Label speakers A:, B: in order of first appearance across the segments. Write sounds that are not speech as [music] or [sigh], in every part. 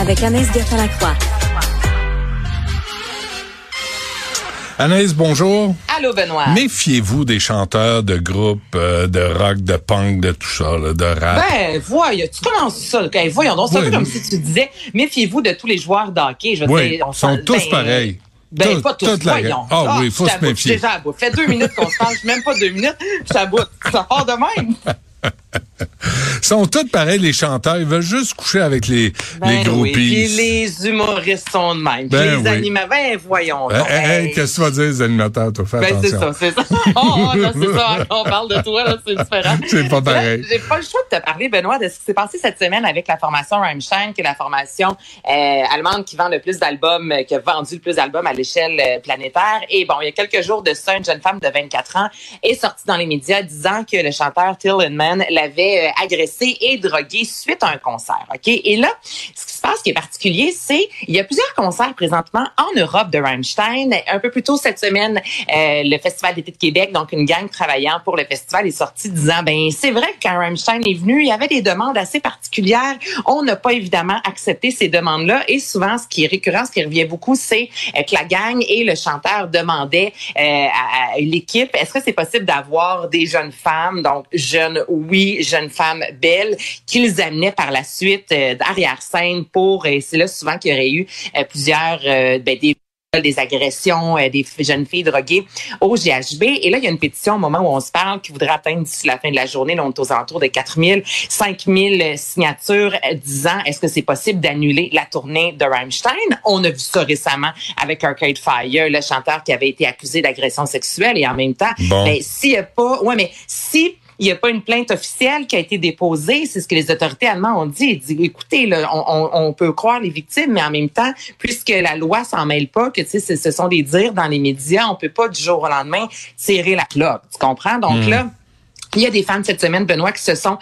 A: avec Anaïs Gertin-Lacroix.
B: Anaïs, bonjour.
C: Allô, Benoît.
B: Méfiez-vous des chanteurs de groupes euh, de rock, de punk, de tout ça, là, de rap?
C: Ben, voyons, tu commences ça. Okay, voyons donc, c'est un
B: Oui.
C: peu comme si tu disais, méfiez-vous de tous les joueurs de hockey. Je veux
B: oui,
C: dire, on
B: ils sont tous
C: ben,
B: pareils.
C: Ben,
B: Tout-
C: pas tous,
B: toute la
C: voyons.
B: gang. Ah oui, faut
C: je
B: se
C: t'aboute,
B: méfier.
C: je suis déjà à bout. Fait deux minutes qu'on se parle, même pas deux minutes, je t'aboute. Ça part de même. [laughs]
B: Sont tous pareils, les chanteurs. Ils veulent juste coucher avec les,
C: Ben
B: les
C: oui,
B: groupies.
C: puis les humoristes sont de même.
B: Ben
C: les
B: oui.
C: animateurs, ben voyons.
B: Hey, hey. Qu'est-ce que tu vas dire, les animateurs? Toi, fais
C: Ben, c'est ça, c'est ça. [laughs] Oh, non, c'est ça. On parle de toi, là, c'est différent.
B: C'est pas pareil.
C: J'ai pas le choix de te parler, Benoît, de ce qui s'est passé cette semaine avec la formation Rammstein, qui est la formation euh, allemande qui vend le plus d'albums, euh, qui a vendu le plus d'albums à l'échelle euh, planétaire. Et bon, il y a quelques jours de ça, une jeune femme de 24 ans est sortie dans les médias disant que le chanteur Till Lindemann l'avait euh, agressé et drogué suite à un concert. OK? Et là, ce qui se passe qui est particulier, c'est il y a plusieurs concerts présentement en Europe de Rammstein. Un peu plus tôt cette semaine, euh, le Festival d'été de Québec, donc une gang travaillant pour le festival, est sortie disant, ben c'est vrai que quand Rammstein est venu, il y avait des demandes assez particulières. On n'a pas évidemment accepté ces demandes-là. Et souvent, ce qui est récurrent, ce qui revient beaucoup, c'est euh, que la gang et le chanteur demandaient euh, à, à l'équipe, est-ce que c'est possible d'avoir des jeunes femmes, donc jeunes, oui, jeunes femmes belles, qu'ils amenaient par la suite euh, d'arrière-scène pour, et c'est là souvent qu'il y aurait eu euh, plusieurs, euh, ben, des des agressions euh, des jeunes filles droguées au GHB. Et là, il y a une pétition au moment où on se parle qui voudrait atteindre d'ici la fin de la journée, là, on est aux alentours de 4 000, 5 000 signatures euh, disant est-ce que c'est possible d'annuler la tournée de Rammstein? On a vu ça récemment avec Arcade Fire, le chanteur qui avait été accusé d'agression sexuelle et en même temps,
B: Bon.
C: ben, s'il y a pas, ouais, mais si il n'y a pas une plainte officielle qui a été déposée. C'est ce que les autorités allemandes ont dit. Ils disent, écoutez, là, on, on- on peut croire les victimes, mais en même temps, puisque la loi s'en mêle pas, que tu sais, ce- sont des dires dans les médias, on peut pas du jour au lendemain tirer la plug. Tu comprends? Donc là, il y a des fans cette semaine, Benoît, qui se sont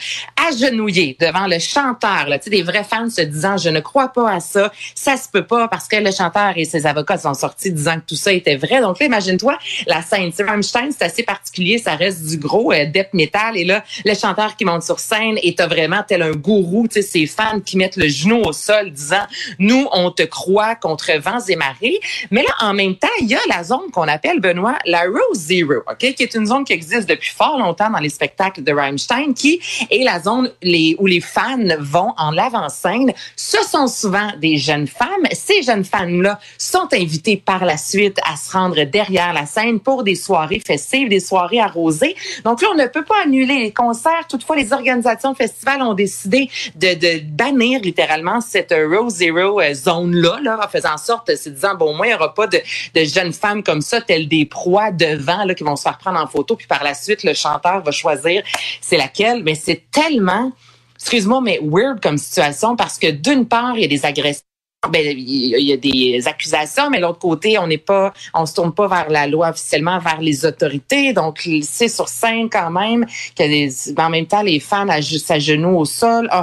C: agenouillés devant le chanteur. Là. Tu sais, des vrais fans se disant, je ne crois pas à ça, ça se peut pas, parce que le chanteur et ses avocats sont sortis disant que tout ça était vrai. Donc là, imagine-toi la scène. Sais, Rammstein, c'est assez particulier, ça reste du gros euh, death metal. Et là, le chanteur qui monte sur scène est vraiment tel un gourou. Tu sais, ses fans qui mettent le genou au sol disant, nous, on te croit contre vents et marées. Mais là, en même temps, il y a la zone qu'on appelle, Benoît, la Rose Zero, OK, qui est une zone qui existe depuis fort longtemps dans les spectacles de Rammstein, qui est la zone où les fans vont en avant-scène. Ce sont souvent des jeunes femmes. Ces jeunes femmes-là sont invitées par la suite à se rendre derrière la scène pour des soirées festives, des soirées arrosées. Donc là, on ne peut pas annuler les concerts. Toutefois, les organisations de festivals ont décidé de, bannir littéralement cette Rose Zero euh, zone-là, là, en faisant en sorte, se disant, bon, au moins, il n'y aura pas de, de jeunes femmes comme ça, telles des proies devant, là, qui vont se faire prendre en photo, puis par la suite, le chanteur va choisir c'est laquelle. Mais c'est tellement, excuse-moi, mais weird comme situation parce que d'une part, il y a des agressions. Ben, il y a des accusations, mais de l'autre côté, on n'est pas, on se tourne pas vers la loi officiellement, vers les autorités. Donc, c'est sur scène quand même que les, en même temps, les à genoux au sol. Oh,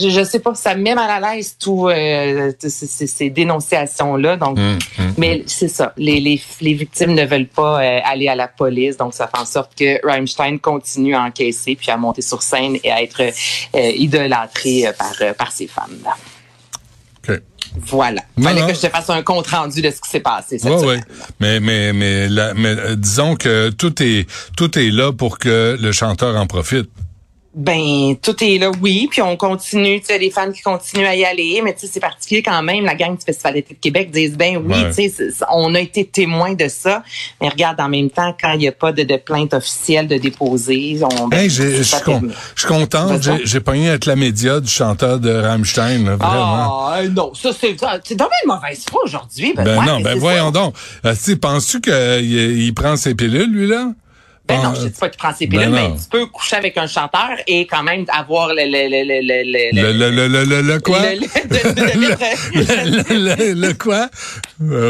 C: je, je sais pas, ça me met mal à l'aise tout euh, ces, ces- ces dénonciations-là. Donc,
B: Hum, hum.
C: mais c'est ça, les, les, les victimes ne veulent pas euh, aller à la police, donc ça fait en sorte que Rammstein continue à encaisser puis à monter sur scène et à être euh, idolâtré euh, par, par ses fans.
B: OK.
C: Voilà.
B: Non,
C: Fallait que je te fasse un compte rendu de ce qui s'est passé cette
B: Ouais, ouais. Mais, mais, mais, la- mais disons que tout est, tout est là pour que le chanteur en profite.
C: Ben, tout est là, oui, puis on continue, tu sais, les fans qui continuent à y aller, mais tu sais, c'est particulier quand même, la gang du Festival d'été de Québec disent, ben oui,
B: Ouais.
C: tu sais, on a été témoin de ça, mais regarde, en même temps, quand il n'y a pas de, de plainte officielle de déposer, on... ben,
B: Hey, je suis con-
C: permet.
B: je suis content.
C: Vas-y.
B: J'ai- pogné avec la média du chanteur de Rammstein, là, vraiment.
C: Ah, non, ça, c'est, c'est dommage une mauvaise foi aujourd'hui,
B: Ben
C: Benoît,
B: non, ben voyons
C: ça.
B: donc. Euh, penses-tu qu'il il prend ses pilules, lui, là?
C: Ben non,
B: Ah,
C: je dis pas ses
B: ben
C: pilules, mais tu peux coucher avec un chanteur et quand même avoir le... le, le, le, le,
B: Le, le, le, le, le, le quoi?
C: le-
B: quoi?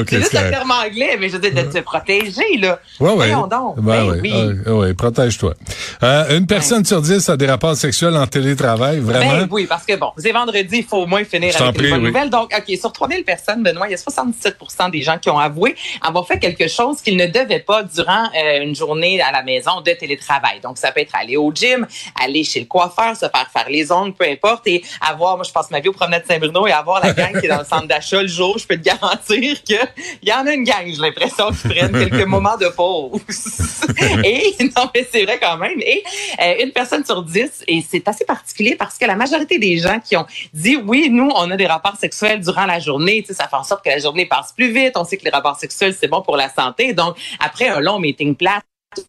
C: C'est juste un terme anglais, mais je veux dire, de te protéger, là.
B: Ben,
C: Ben oui.
B: Ah, ouais, protège-toi. Euh, une personne sur dix a des rapports sexuels en télétravail, vraiment?
C: Ben oui, parce que bon, c'est vendredi, il faut au moins finir avec
B: prie,
C: une bonne
B: oui.
C: nouvelle. Donc, OK, sur 3000 personnes, Benoît, il y a 77% des gens qui ont avoué avoir fait quelque chose qu'ils ne devaient pas durant euh, une journée à la maison de télétravail. Donc, ça peut être aller au gym, aller chez le coiffeur, se faire faire les ongles, peu importe, et avoir, moi, je passe ma vie au promenade Saint-Bruno et avoir la [laughs] gang qui est dans le centre d'achat le jour, je peux te garantir que il y en a une gang, j'ai l'impression, qui prennent quelques [laughs] moments de pause. [laughs] et, non, mais c'est vrai quand même. Et euh, une personne sur dix, et c'est assez particulier parce que la majorité des gens qui ont dit oui, nous, on a des rapports sexuels durant la journée, ça fait en sorte que la journée passe plus vite. On sait que les rapports sexuels, c'est bon pour la santé. Donc, après un long meeting plat,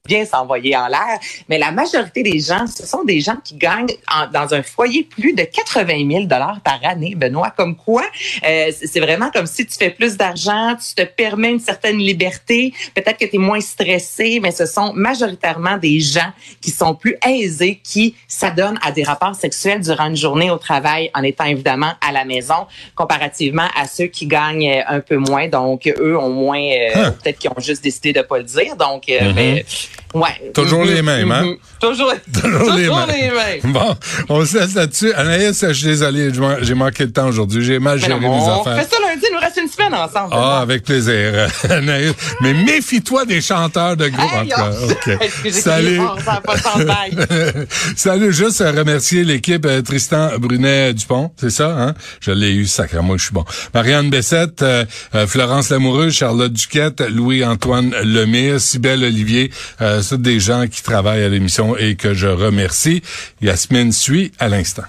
C: bien s'envoyer en l'air, mais la majorité des gens, ce sont des gens qui gagnent en- dans un foyer plus de 80 000 dollars par année, Benoît. Comme quoi, euh, c'est vraiment comme si tu fais plus d'argent, tu te permets une certaine liberté, peut-être que tu es moins stressé, mais ce sont majoritairement des gens qui sont plus aisés, qui s'adonnent à des rapports sexuels durant une journée au travail, en étant évidemment à la maison, comparativement à ceux qui gagnent euh, un peu moins. Donc, eux ont moins, euh,
B: Hein.
C: peut-être qu'ils ont juste décidé de pas le dire. Donc, euh,
B: Mhm.
C: mais, ouais.
B: Toujours les mêmes, hein?
C: mhm. Toujours, [laughs]
B: Toujours les
C: toujours
B: mêmes.
C: les mêmes.
B: Bon, on se laisse là-dessus. Anaïs, je suis désolé, j'ai manqué de temps aujourd'hui. J'ai mal
C: Mais
B: géré
C: non,
B: mes
C: on
B: affaires.
C: fait ça lundi, il nous reste une semaine ensemble.
B: Ah, avec plaisir. [laughs] Anaïs. Mais méfie-toi des chanteurs de groupe, en
C: Hey,
B: tout cas. OK. [laughs]
C: excusez,
B: Salut.
C: ça pas de.
B: Salut, juste à remercier l'équipe euh, Tristan Brunet-Dupont, c'est ça, hein? Je l'ai eu, sacrément, je suis bon. Marianne Bessette, euh, euh, Florence Lamoureux, Charlotte Duquette, Louis-Antoine Lemire, Cybelle Olivier, euh, c'est des gens qui travaillent à l'émission et que je remercie. Yasmine suit à l'instant.